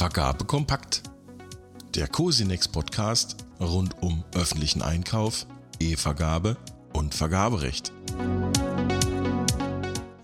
Vergabe kompakt. Der Cosinex Podcast rund um öffentlichen Einkauf, E-Vergabe und Vergaberecht.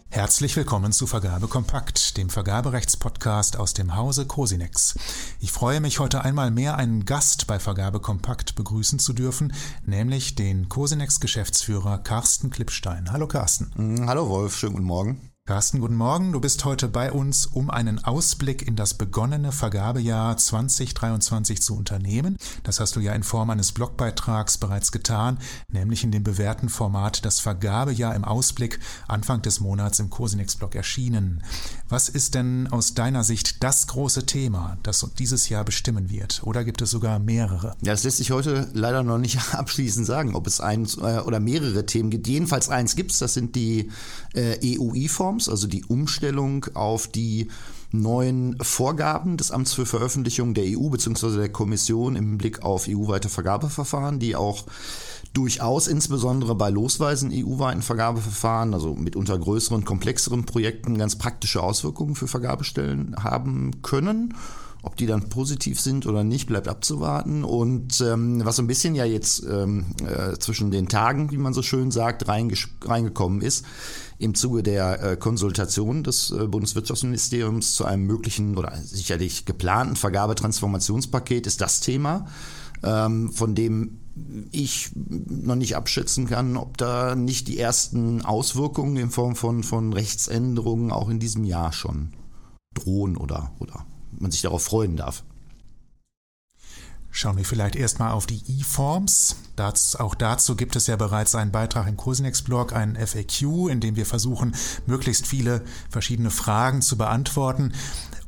Herzlich willkommen zu Vergabe Kompakt, dem Vergaberechtspodcast aus dem Hause Cosinex. Ich freue mich heute einmal mehr einen Gast bei Vergabe Kompakt begrüßen zu dürfen, nämlich den Cosinex Geschäftsführer Carsten Klippstein. Hallo Carsten. Mm, hallo Wolf, schönen guten Morgen. Carsten, guten Morgen. Du bist heute bei uns, um einen Ausblick in das begonnene Vergabejahr 2023 zu unternehmen. Das hast du ja in Form eines Blogbeitrags bereits getan, nämlich in dem bewährten Format Das Vergabejahr im Ausblick Anfang des Monats im Cosinex-Blog erschienen. Was ist denn aus deiner Sicht das große Thema, das dieses Jahr bestimmen wird? Oder gibt es sogar mehrere? Ja, das lässt sich heute leider noch nicht abschließend sagen, ob es eins äh, oder mehrere Themen gibt. Jedenfalls eins gibt es, das sind die äh, EU-E-Formen. Reforms, also die Umstellung auf die neuen Vorgaben des Amts für Veröffentlichung der EU bzw. der Kommission im Blick auf EU-weite Vergabeverfahren, die auch durchaus insbesondere bei losweisen EU-weiten Vergabeverfahren, also mitunter größeren, komplexeren Projekten, ganz praktische Auswirkungen für Vergabestellen haben können. Ob die dann positiv sind oder nicht, bleibt abzuwarten. Und ähm, was so ein bisschen ja jetzt ähm, äh, zwischen den Tagen, wie man so schön sagt, reingekommen ist, im Zuge der äh, Konsultation des äh, Bundeswirtschaftsministeriums zu einem möglichen oder sicherlich geplanten Vergabetransformationspaket ist das Thema, ähm, von dem ich noch nicht abschätzen kann, ob da nicht die ersten Auswirkungen in Form von, von Rechtsänderungen auch in diesem Jahr schon drohen oder, oder man sich darauf freuen darf. Schauen wir vielleicht erstmal auf die E-Forms. auch dazu gibt es ja bereits einen Beitrag im Cosinex-Blog, einen FAQ, in dem wir versuchen, möglichst viele verschiedene Fragen zu beantworten.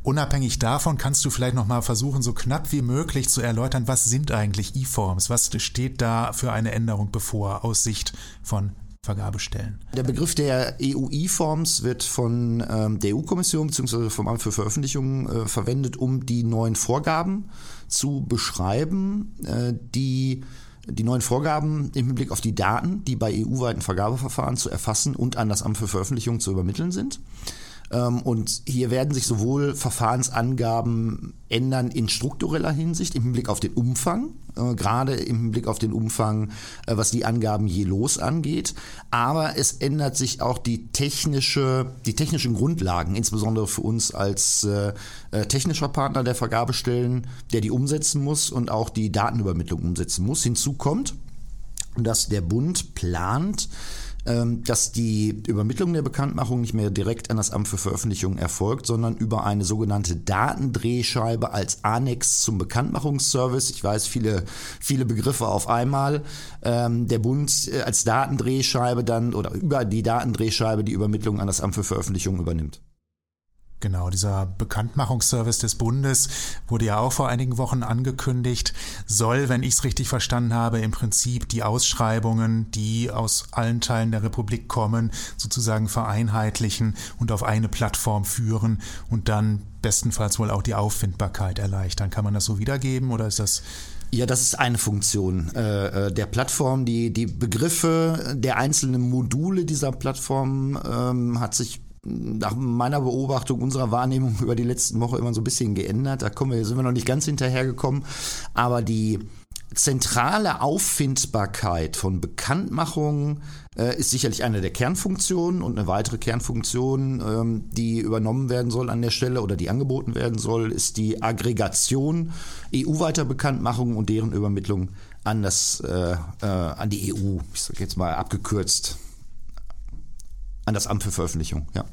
Unabhängig davon kannst du vielleicht nochmal versuchen, so knapp wie möglich zu erläutern, was sind eigentlich E-Forms? Was steht da für eine Änderung bevor aus Sicht von Vergabestellen. Der Begriff der EU-E-Forms wird von ähm, der EU-Kommission bzw. vom Amt für Veröffentlichungen äh, verwendet, um die neuen Vorgaben zu beschreiben, äh, die die neuen Vorgaben im Hinblick auf die Daten, die bei EU-weiten Vergabeverfahren zu erfassen und an das Amt für Veröffentlichungen zu übermitteln sind. Ähm, und hier werden sich sowohl Verfahrensangaben ändern in struktureller Hinsicht, im Hinblick auf den Umfang, äh, gerade im Hinblick auf den Umfang, äh, was die Angaben je los angeht. Aber es ändert sich auch die technische, die technischen Grundlagen, insbesondere für uns als äh, technischer Partner der Vergabestellen, der die umsetzen muss und auch die Datenübermittlung umsetzen muss. Hinzu kommt, dass der Bund plant, dass die Übermittlung der Bekanntmachung nicht mehr direkt an das Amt für Veröffentlichung erfolgt, sondern über eine sogenannte Datendrehscheibe als Annex zum Bekanntmachungsservice. Ich weiß, viele, viele Begriffe auf einmal. Ähm, der Bund äh, als Datendrehscheibe dann oder über die Datendrehscheibe die Übermittlung an das Amt für Veröffentlichung übernimmt. Genau, dieser Bekanntmachungsservice des Bundes wurde ja auch vor einigen Wochen angekündigt, soll, wenn ich es richtig verstanden habe, im Prinzip die Ausschreibungen, die aus allen Teilen der Republik kommen, sozusagen vereinheitlichen und auf eine Plattform führen und dann bestenfalls wohl auch die Auffindbarkeit erleichtern. Kann man das so wiedergeben oder ist das ja, das ist eine Funktion äh, äh, der Plattform. Die, die Begriffe der einzelnen Module dieser Plattform ähm, hat sich nach meiner Beobachtung, unserer Wahrnehmung über die letzten Woche immer so ein bisschen geändert. Da kommen wir, sind wir noch nicht ganz hinterhergekommen. Aber die zentrale Auffindbarkeit von Bekanntmachungen äh, ist sicherlich eine der Kernfunktionen und eine weitere Kernfunktion, ähm, die übernommen werden soll an der Stelle oder die angeboten werden soll, ist die Aggregation EU-weiter Bekanntmachungen und deren Übermittlung an das äh, äh, an die EU. Ich sage jetzt mal abgekürzt an das Amt für Veröffentlichung. Ja.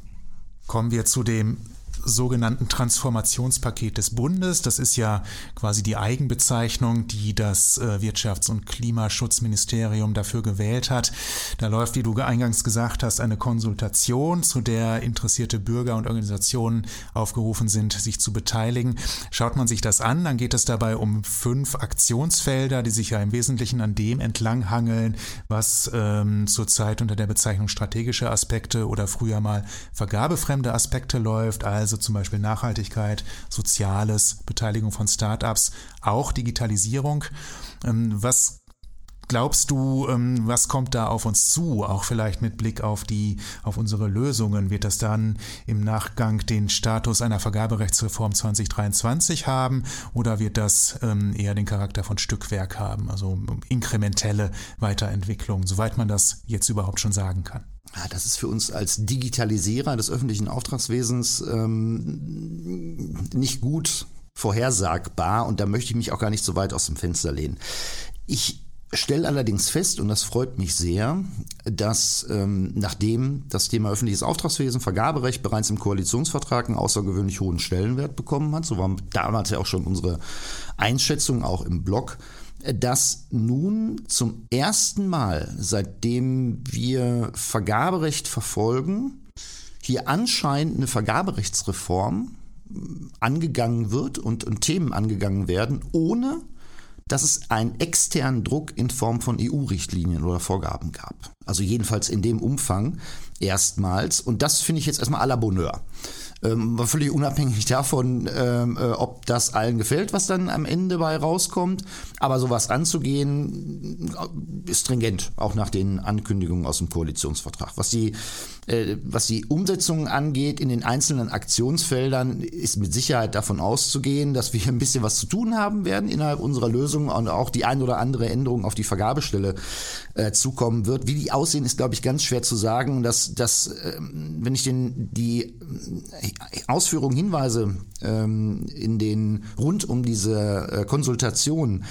Kommen wir zu dem sogenannten Transformationspaket des Bundes. Das ist ja quasi die Eigenbezeichnung, die das äh, Wirtschafts- und Klimaschutzministerium dafür gewählt hat. Da läuft, wie du eingangs gesagt hast, eine Konsultation, zu der interessierte Bürger und Organisationen aufgerufen sind, sich zu beteiligen. Schaut man sich das an, dann geht es dabei um fünf Aktionsfelder, die sich ja im Wesentlichen an dem entlanghangeln, was ähm, zurzeit unter der Bezeichnung strategische Aspekte oder früher mal vergabefremde Aspekte läuft. Also also zum Beispiel Nachhaltigkeit, Soziales, Beteiligung von Startups, auch Digitalisierung. Ähm, was glaubst du, ähm, was kommt da auf uns zu? Auch vielleicht mit Blick auf die, auf unsere Lösungen. Wird das dann im Nachgang den Status einer Vergaberechtsreform 2023 haben oder wird das ähm, eher den Charakter von Stückwerk haben? Also inkrementelle Weiterentwicklung, soweit man das jetzt überhaupt schon sagen kann. Ja, das ist für uns als Digitalisierer des öffentlichen Auftragswesens ähm, nicht gut vorhersagbar und da möchte ich mich auch gar nicht so weit aus dem Fenster lehnen. Ich stelle allerdings fest, und das freut mich sehr, dass ähm, nachdem das Thema öffentliches Auftragswesen, Vergaberecht bereits im Koalitionsvertrag einen außergewöhnlich hohen Stellenwert bekommen hat, so war damals ja auch schon unsere Einschätzung auch im Blog, dass nun zum ersten Mal, seitdem wir Vergaberecht verfolgen, hier anscheinend eine Vergaberechtsreform angegangen wird und, und Themen angegangen werden, ohne dass es einen externen Druck in Form von EU-Richtlinien oder Vorgaben gab. Also jedenfalls in dem Umfang erstmals. Und das finde ich jetzt erstmal à la Bonheur. Ähm, völlig unabhängig davon, ähm, äh, ob das allen gefällt, was dann am Ende bei rauskommt. Aber sowas anzugehen, äh, ist stringent, auch nach den Ankündigungen aus dem Koalitionsvertrag. Was die, äh, was die Umsetzung angeht in den einzelnen Aktionsfeldern, ist mit Sicherheit davon auszugehen, dass wir ein bisschen was zu tun haben werden innerhalb unserer Lösung und auch die ein oder andere Änderung auf die Vergabestelle äh, zukommen wird. Wie die aussehen, ist, glaube ich, ganz schwer zu sagen. Dass, dass äh, wenn ich den, die Ausführungen, Hinweise ähm, in den rund um diese äh, Konsultation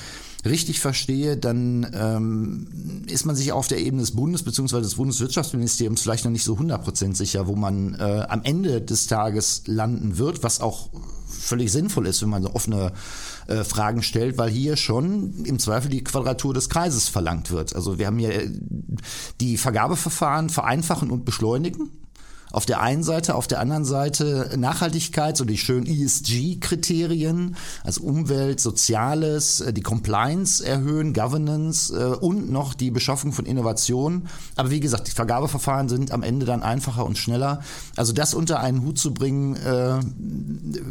richtig verstehe, dann ähm, ist man sich auf der Ebene des Bundes bzw. des Bundeswirtschaftsministeriums vielleicht noch nicht so 100% sicher, wo man äh, am Ende des Tages landen wird, was auch völlig sinnvoll ist, wenn man so offene äh, Fragen stellt, weil hier schon im Zweifel die Quadratur des Kreises verlangt wird. Also wir haben hier äh, die Vergabeverfahren vereinfachen und beschleunigen auf der einen Seite, auf der anderen Seite Nachhaltigkeit, so die schönen ESG-Kriterien, also Umwelt, Soziales, äh, die Compliance erhöhen, Governance äh, und noch die Beschaffung von Innovationen. Aber wie gesagt, die Vergabeverfahren sind am Ende dann einfacher und schneller. Also das unter einen Hut zu bringen, äh,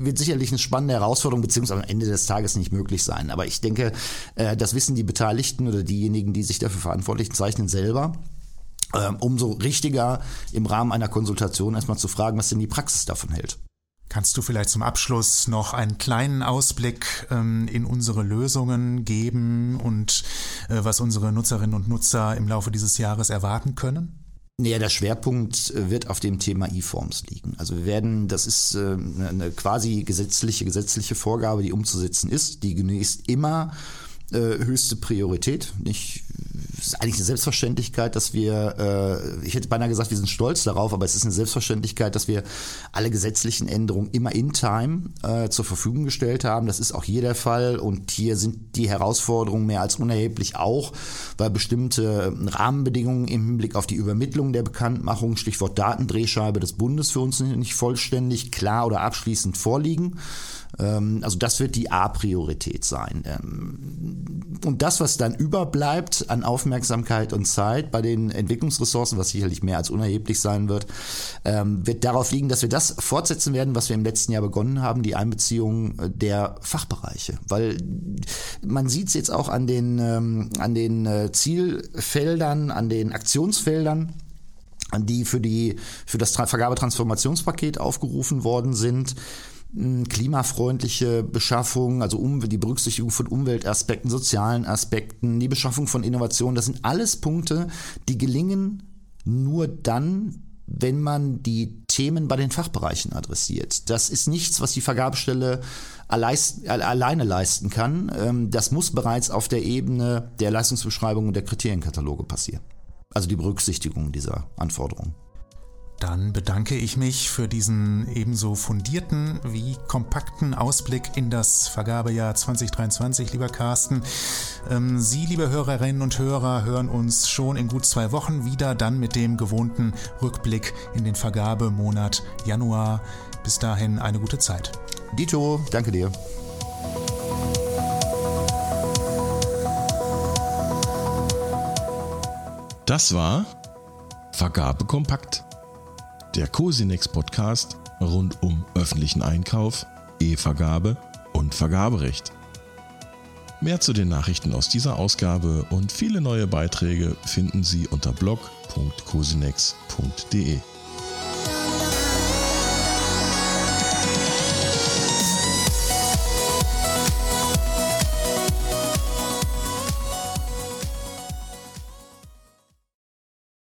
wird sicherlich eine spannende Herausforderung, beziehungsweise am Ende des Tages nicht möglich sein. Aber ich denke, das wissen die Beteiligten oder diejenigen, die sich dafür verantwortlich zeichnen, selber. Ähm, umso richtiger im Rahmen einer Konsultation erstmal zu fragen, was denn die Praxis davon hält. Kannst du vielleicht zum Abschluss noch einen kleinen Ausblick ähm, in unsere Lösungen geben und äh, was unsere Nutzerinnen und Nutzer im Laufe dieses Jahres erwarten können? Naja, der Schwerpunkt äh, wird auf dem Thema E-Forms liegen. Also wir werden, das ist äh, eine quasi gesetzliche, gesetzliche Vorgabe, die umzusetzen ist, die genießt immer äh, höchste Priorität. Nicht ist eigentlich eine Selbstverständlichkeit, dass wir, äh, ich hätte beinahe gesagt, wir sind stolz darauf, aber es ist eine Selbstverständlichkeit, dass wir alle gesetzlichen Änderungen immer in Time äh, zur Verfügung gestellt haben. Das ist auch hier der Fall und hier sind die Herausforderungen mehr als unerheblich auch, weil bestimmte Rahmenbedingungen im Hinblick auf die Übermittlung der Bekanntmachung, Stichwort Datendrehscheibe des Bundes für uns nicht vollständig klar oder abschließend vorliegen. Ähm, also das wird die A-Priorität sein. Ähm, und das, was dann überbleibt an Aufmerksamkeit und Zeit bei den Entwicklungsressourcen, was sicherlich mehr als unerheblich sein wird, ähm, wird darauf liegen, dass wir das fortsetzen werden, was wir im letzten Jahr begonnen haben, die Einbeziehung äh, der Fachbereiche. Weil man sieht es jetzt auch an den, an den äh, Zielfeldern, an den Aktionsfeldern, die für, die, für das Vergabetransformationspaket aufgerufen worden sind klimafreundliche Beschaffung, also um, die Berücksichtigung von Umweltaspekten, sozialen Aspekten, die Beschaffung von Innovationen, das sind alles Punkte, die gelingen nur dann, wenn man die Themen bei den Fachbereichen adressiert. Das ist nichts, was die Vergabestelle alleine leisten kann. Ähm, das muss bereits auf der Ebene der Leistungsbeschreibung und der Kriterienkataloge passieren. Also die Berücksichtigung dieser Anforderungen. Dann bedanke ich mich für diesen ebenso fundierten wie kompakten Ausblick in das Vergabejahr 2023, lieber Carsten. Ähm, Sie, liebe Hörerinnen und Hörer, hören uns schon in gut zwei Wochen wieder, dann mit dem gewohnten Rückblick in den Vergabemonat Januar. Bis dahin eine gute Zeit. Dito, danke dir. Das war Vergabe kompakt der Cosinex Podcast rund um öffentlichen Einkauf, E-Vergabe und Vergaberecht. Mehr zu den Nachrichten aus dieser Ausgabe und viele neue Beiträge finden Sie unter blog.cosinex.de.